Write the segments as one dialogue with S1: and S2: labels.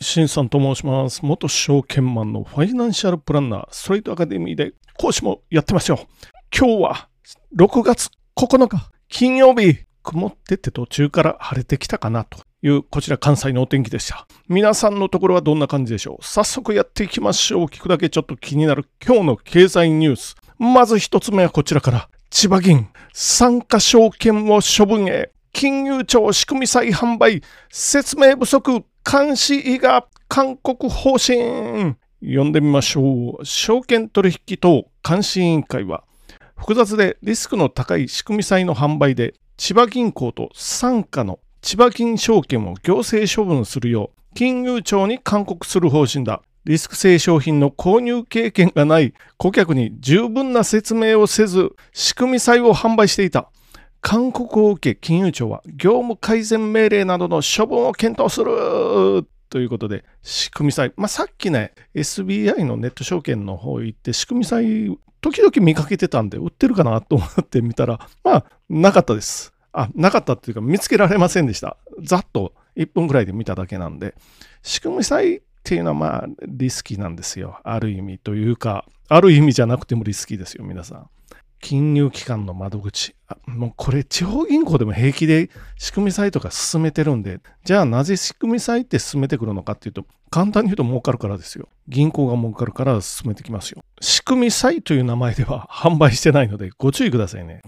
S1: しんさんと申します。元証券マンのファイナンシャルプランナー、ストレートアカデミーで講師もやってますよ。今日は6月9日、金曜日、曇ってて途中から晴れてきたかなという、こちら関西のお天気でした。皆さんのところはどんな感じでしょう？早速やっていきましょう。聞くだけちょっと気になる今日の経済ニュース。まず一つ目はこちらから。千葉銀、参加証券を処分へ。金融庁仕組み再販売、説明不足、監視委が勧告方針。読んでみましょう。証券取引等監視委員会は、複雑でリスクの高い仕組み債の販売で、千葉銀行と傘下の千葉銀証券を行政処分するよう、金融庁に勧告する方針だ。リスク性商品の購入経験がない顧客に十分な説明をせず、仕組み債を販売していた。勧告を受け、金融庁は業務改善命令などの処分を検討するということで、仕組み債、まあ、さっきね、SBI のネット証券の方行って、仕組み債、時々見かけてたんで、売ってるかなと思ってみたら、まあ、なかったです。あ、なかったっていうか、見つけられませんでした。ざっと1分ぐらいで見ただけなんで、仕組み債っていうのはまあ、リスキーなんですよ。ある意味というか、ある意味じゃなくてもリスキーですよ、皆さん。金融機関の窓口。あもうこれ地方銀行でも平気で仕組み債とか勧めてるんで、じゃあなぜ仕組み債って勧めてくるのかっていうと、簡単に言うと儲かるからですよ。銀行が儲かるから勧めてきますよ。仕組み債という名前では販売してないのでご注意くださいね。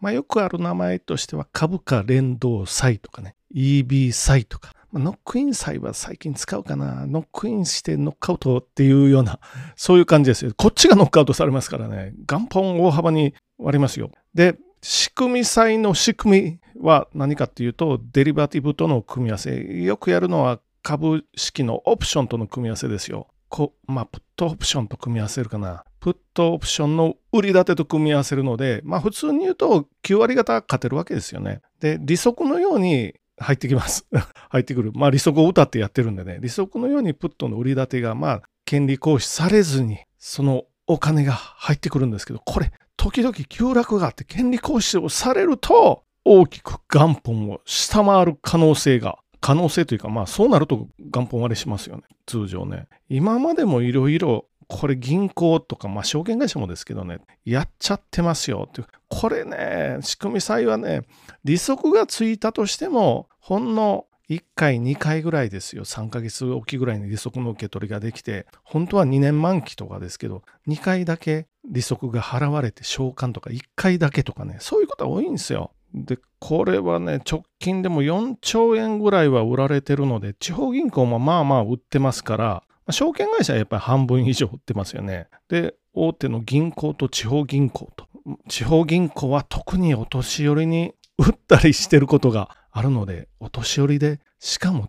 S1: まあよくある名前としては株価連動債とかね、EB 債とか、ノックイン債は最近使うかな。ノックインしてノックアウトっていうような、そういう感じですよ。こっちがノックアウトされますからね。元本大幅に割りますよ。で、仕組み債の仕組みは何かっていうと、デリバティブとの組み合わせ。よくやるのは株式のオプションとの組み合わせですよ。こまあ、プットオプションと組み合わせるかな。プットオプションの売り立てと組み合わせるので、まあ普通に言うと9割方勝てるわけですよね。で、利息のように入ってきます。入ってくる。まあ利息を歌ってやってるんでね、利息のようにプットの売り立てが、まあ、権利行使されずに、そのお金が入ってくるんですけど、これ、時々急落があって権利行使をされると、大きく元本を下回る可能性が、可能性というか、まあそうなると元本割れしますよね。通常ね。今までもいろいろ、これ銀行とか、まあ証券会社もですけどね、やっちゃってますよっていう。これね、仕組み債はね、利息がついたとしても、ほんの1回、2回ぐらいですよ。3ヶ月おきぐらいに利息の受け取りができて、本当は2年満期とかですけど、2回だけ利息が払われて償還とか1回だけとかね、そういうことが多いんですよ。で、これはね、直近でも4兆円ぐらいは売られてるので、地方銀行もまあまあ売ってますから、証券会社はやっぱり半分以上売ってますよね。で、大手の銀行と地方銀行と。地方銀行は特にお年寄りに売ったりしてることがあるので、お年寄りで、しかも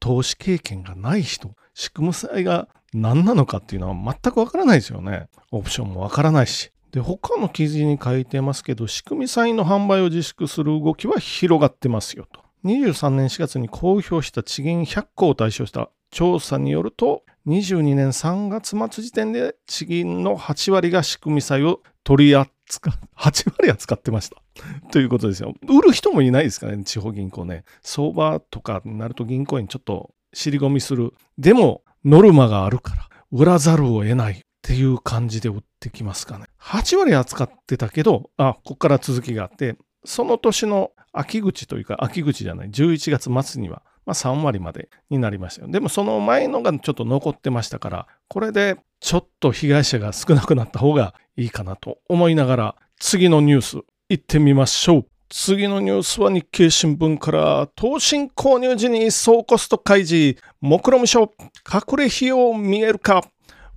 S1: 投資経験がない人、仕組み債が何なのかっていうのは全くわからないですよね。オプションもわからないし。で、他の記事に書いてますけど、仕組み債の販売を自粛する動きは広がってますよと。23年4月に公表した地銀100個を対象した調査によると、22年3月末時点で地銀の8割が仕組み債を取り扱う、8割扱ってました。ということですよ。売る人もいないですかね、地方銀行ね。相場とかになると銀行員ちょっと尻込みする。でも、ノルマがあるから、売らざるを得ないっていう感じで売ってきますかね。8割扱ってたけど、あ、ここから続きがあって、その年の秋口というか、秋口じゃない、11月末には、まあ、3割までになりましたよ。でもその前のがちょっと残ってましたから、これでちょっと被害者が少なくなった方がいいかなと思いながら、次のニュース行ってみましょう。次のニュースは日経新聞から、投信購入時に総コスト開示、目論見書、隠れ費用見えるか、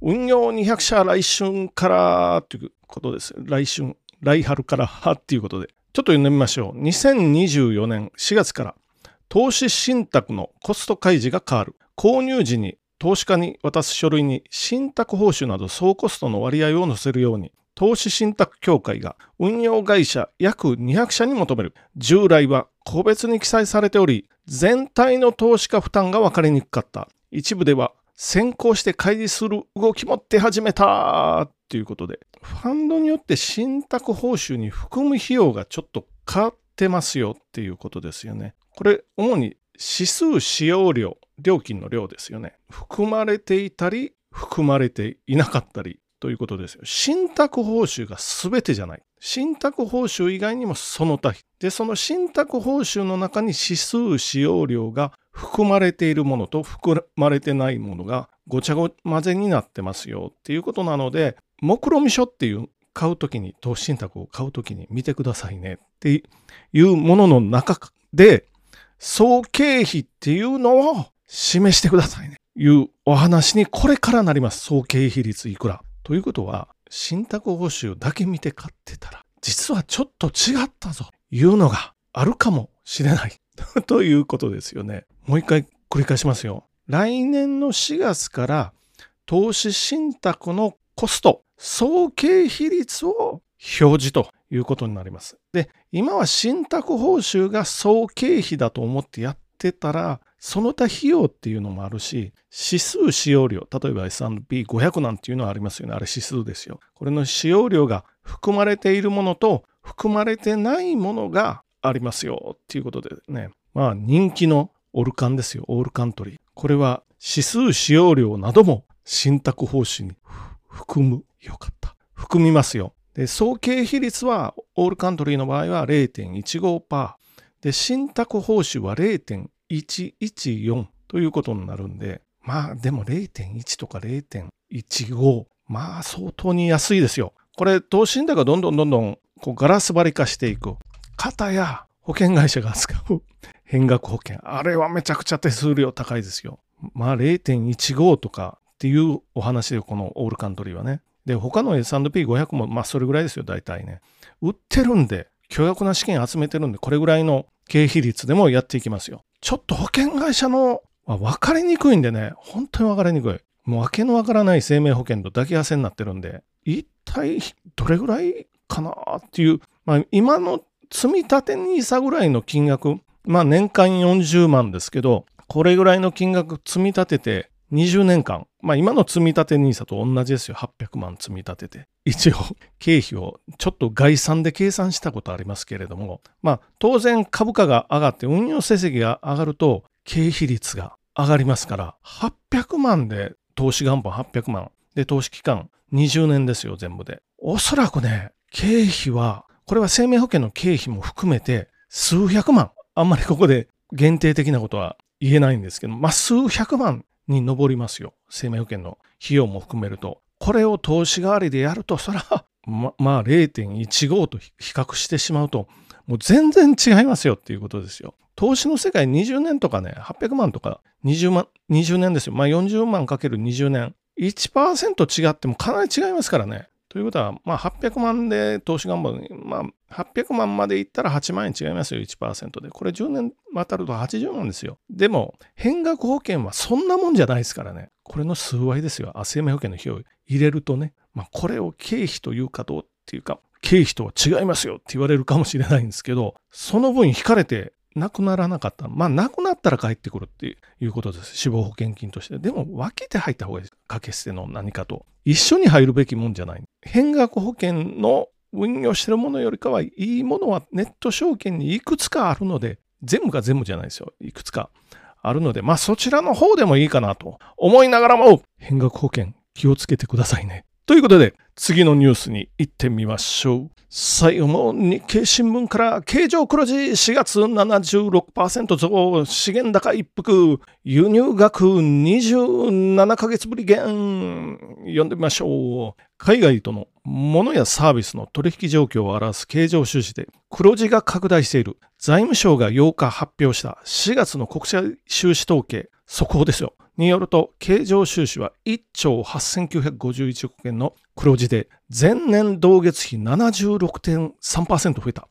S1: 運用200社来春からということです。来春、来春からっていうことで。ちょっと読んでみましょう。2024年4月から投資信託のコスト開示が変わる。購入時に投資家に渡す書類に信託報酬など総コストの割合を載せるように、投資信託協会が運用会社約200社に求める。従来は個別に記載されており、全体の投資家負担が分かりにくかった。一部では先行して開示する動きも出始めたということで、ファンドによって信託報酬に含む費用がちょっと変わってますよっていうことですよね。これ、主に指数使用量、料金の量ですよね。含まれていたり、含まれていなかったりということですよ。信託報酬が全てじゃない。信託報酬以外にもその他。で、その信託報酬の中に指数使用量が含まれているものと含まれてないものがごちゃご混ぜになってますよっていうことなので、目論見書っていう買うときに、投資信託を買うときに見てくださいねっていうものの中で、総経費っていうのを示してくださいね。いうお話にこれからなります。総経費率いくら。ということは、信託報酬だけ見て買ってたら、実はちょっと違ったぞ。いうのがあるかもしれない。ということですよね。もう一回繰り返しますよ。来年の4月から投資信託のコスト、総経費率を表示ということになります。で、今は信託報酬が総経費だと思ってやってたら、その他費用っていうのもあるし、指数使用量、例えば S&P500 なんていうのはありますよね。あれ指数ですよ。これの使用量が含まれているものと含まれてないものがありますよっていうことでね。まあ人気のオルカンですよ。オールカントリー。これは指数使用量なども信託報酬に含む。よかった。含みますよ。で、総経比率はオールカントリーの場合は0.15%。で、信託報酬は0.114ということになるんで、まあでも0.1とか0.15、まあ相当に安いですよ。これ、投資信託がどんどんどんどんこうガラス張り化していく。方や保険会社が扱う 変額保険。あれはめちゃくちゃ手数料高いですよ。まあ0.15とかっていうお話で、このオールカントリーはね。で、他の S&P500 も、まあそれぐらいですよ、大体ね。売ってるんで、巨額な資金集めてるんで、これぐらいの経費率でもやっていきますよ。ちょっと保険会社のは分かりにくいんでね、本当に分かりにくい。もう訳の分からない生命保険と抱き合わせになってるんで、一体どれぐらいかなっていう、まあ今の積み立て NISA ぐらいの金額、まあ年間40万ですけど、これぐらいの金額積み立てて20年間、まあ今の積み立て NISA と同じですよ。800万積み立てて。一応、経費をちょっと概算で計算したことありますけれども、まあ当然株価が上がって運用成績が上がると経費率が上がりますから、800万で投資元本800万で投資期間20年ですよ、全部で。おそらくね、経費は、これは生命保険の経費も含めて数百万。あんまりここで限定的なことは言えないんですけど、まあ数百万に上りますよ。生命保険の費用も含めると。これを投資代わりでやると、そら、ま、まあ0.15と比較してしまうと、もう全然違いますよっていうことですよ。投資の世界20年とかね、800万とか20万、20年ですよ。まあ40万かける20年。1%違ってもかなり違いますからね。ということは、まあ、800万で投資願望に、まあ、800万までいったら8万円違いますよ、1%で。これ10年渡ると80万ですよ。でも、変額保険はそんなもんじゃないですからね。これの数倍ですよ。生命保険の費用入れるとね、まあ、これを経費というかどうっていうか、経費とは違いますよって言われるかもしれないんですけど、その分引かれてなくならなかった。まあ、なくなったら帰ってくるっていうことです。死亡保険金として。でも、分けて入った方がいいです。掛け捨ての何かと。一緒に入るべきもんじゃない。変額保険の運用してるものよりかはいいものはネット証券にいくつかあるので、全部が全部じゃないですよ。いくつかあるので、まあそちらの方でもいいかなと思いながらも、変額保険気をつけてくださいね。ということで、次のニュースに行ってみましょう。最後も日経新聞から経常黒字4月76%増資源高一服輸入額27ヶ月ぶり減読んでみましょう。海外との物やサービスの取引状況を表す経常収支で黒字が拡大している。財務省が8日発表した4月の国際収支統計。速報ですよ。によると、経常収支は1兆8951億円の黒字で、前年同月比76.3%増えた。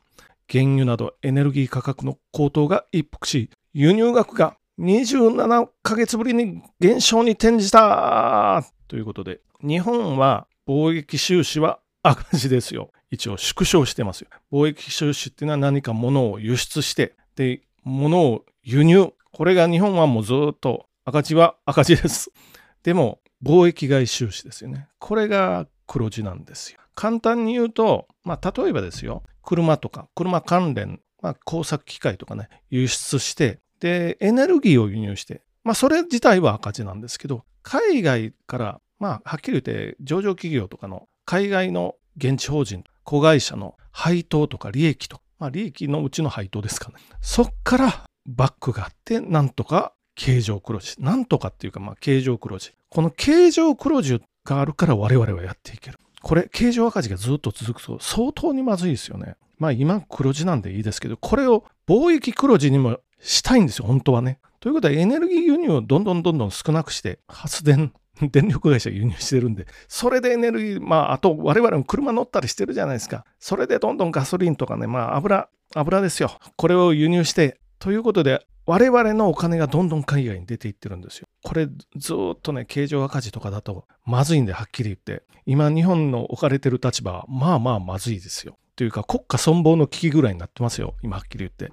S1: 原油などエネルギー価格の高騰が一服し、輸入額が27ヶ月ぶりに減少に転じたということで、日本は貿易収支は赤字ですよ。一応縮小してますよ。貿易収支っていうのは何か物を輸出して、で、物を輸入。これが日本はもうずっと赤字は赤字です。でも、貿易外収支ですよね。これが黒字なんですよ。簡単に言うと、まあ、例えばですよ、車とか、車関連、まあ、工作機械とかね、輸出して、で、エネルギーを輸入して、まあ、それ自体は赤字なんですけど、海外から、まあ、はっきり言って、上場企業とかの海外の現地法人、子会社の配当とか利益と、まあ、利益のうちの配当ですかね。そっからバックがあって、なんとか形状黒字。なんとかっていうか、まあ、形状黒字。この形状黒字があるから我々はやっていける。これ、形状赤字がずっと続くと相当にまずいですよね。まあ今黒字なんでいいですけど、これを貿易黒字にもしたいんですよ、本当はね。ということはエネルギー輸入をどんどんどんどん少なくして発電、電力会社輸入してるんで、それでエネルギー、まああと我々も車乗ったりしてるじゃないですか。それでどんどんガソリンとかね、まあ油、油ですよ。これを輸入して、ということで我々のお金がどんどん海外に出ていってるんですよ。これずっとね、経常赤字とかだとまずいんではっきり言って、今日本の置かれてる立場はまあまあまずいですよ。というか国家存亡の危機ぐらいになってますよ。今はっきり言って。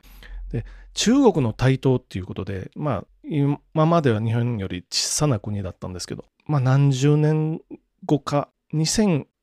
S1: で、中国の台頭っていうことで、まあ今までは日本より小さな国だったんですけど、まあ何十年後か、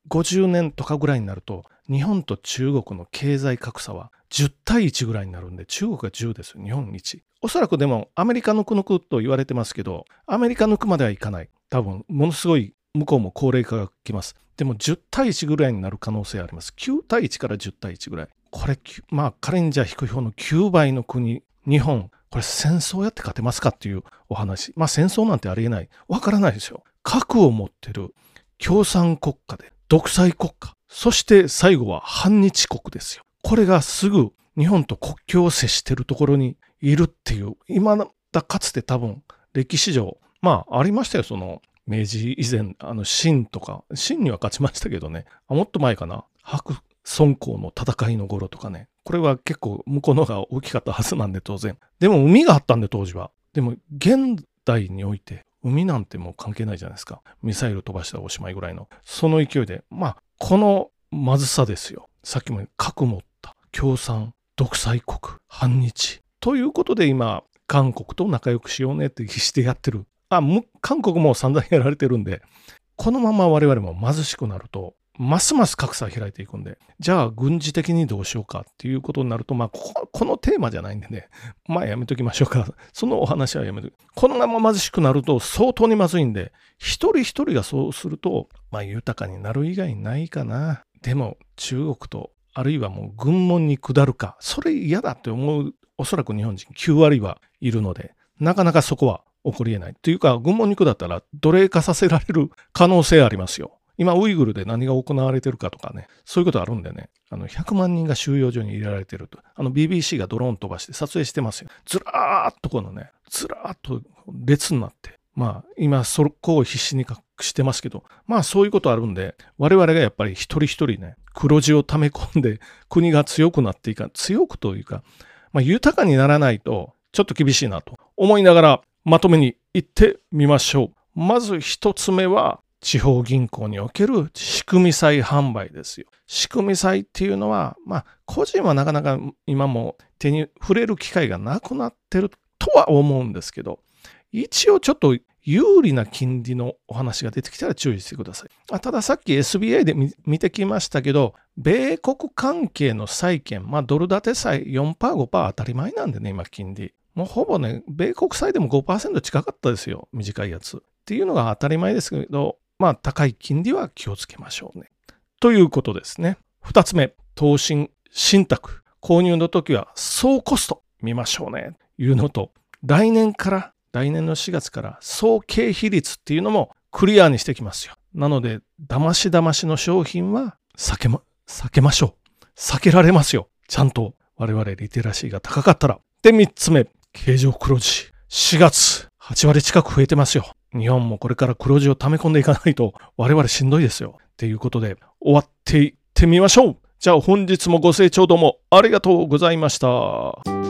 S1: 50年とかぐらいになると、日本と中国の経済格差は10対1ぐらいになるんで、中国が10ですよ、日本1。おそらくでもアメリカ抜く抜くと言われてますけど、アメリカ抜くまではいかない。多分、ものすごい向こうも高齢化が来ます。でも10対1ぐらいになる可能性あります。9対1から10対1ぐらい。これ、まあ仮にじゃあ低い方の9倍の国、日本、これ戦争やって勝てますかっていうお話。まあ戦争なんてありえない。わからないですよ。核を持ってる共産国家で独裁国家。そして最後は反日国ですよ。これがすぐ日本と国境を接してるところにいるっていう、今だかつて多分歴史上、まあありましたよ、その明治以前、あの秦とか、秦には勝ちましたけどね、もっと前かな、白孫公の戦いの頃とかね、これは結構向こうの方が大きかったはずなんで当然。でも海があったんで当時は。でも現代において海なんてもう関係ないじゃないですか。ミサイル飛ばしたらおしまいぐらいの。その勢いで、まあこのまずさですよ。さっきも核持った共産、独裁国、反日。ということで今、韓国と仲良くしようねって必死でやってる。あ、韓国も散々やられてるんで、このまま我々も貧しくなると、ますます格差開いていくんで、じゃあ軍事的にどうしようかっていうことになると、まあこ、このテーマじゃないんでね、まあやめときましょうか。そのお話はやめとき。このまま貧しくなると相当にまずいんで、一人一人がそうすると、まあ豊かになる以外ないかな。でも中国とあるいはもう軍門に下るか、それ嫌だって思う、おそらく日本人9割はいるので、なかなかそこは起こり得ない。というか、軍門に下ったら奴隷化させられる可能性ありますよ。今、ウイグルで何が行われてるかとかね、そういうことあるんでね、あの100万人が収容所に入れられてると、あの BBC がドローン飛ばして撮影してますよ。ずらーっとこのね、ずらーっと列になって、まあ、今、そこを必死に隠してますけど、まあ、そういうことあるんで、我々がやっぱり一人一人ね、黒字を溜め込んで、国が強くなっていか、強くというか、まあ、豊かにならないと、ちょっと厳しいなと思いながら、まとめに行ってみましょう。まず一つ目は、地方銀行における仕組み債販売ですよ。仕組み債っていうのは、まあ、個人はなかなか今も手に触れる機会がなくなってるとは思うんですけど、一応ちょっと有利な金利のお話が出てきたら注意してください。たださっき SBI で見てきましたけど、米国関係の債券、まあドル建て債4%、5%当たり前なんでね、今金利。もうほぼね、米国債でも5%近かったですよ、短いやつ。っていうのが当たり前ですけど、まあ高い金利は気をつけましょうね。ということですね。二つ目、投信、信託。購入の時は総コスト見ましょうね。いうのと、来年から来年の4月から総経費率っていうのもクリアにしてきますよ。なので、騙し騙しの商品は避けま、避けましょう。避けられますよ。ちゃんと我々リテラシーが高かったら。で、3つ目、経常黒字。4月、8割近く増えてますよ。日本もこれから黒字を溜め込んでいかないと我々しんどいですよ。っていうことで終わっていってみましょう。じゃあ本日もご清聴どうもありがとうございました。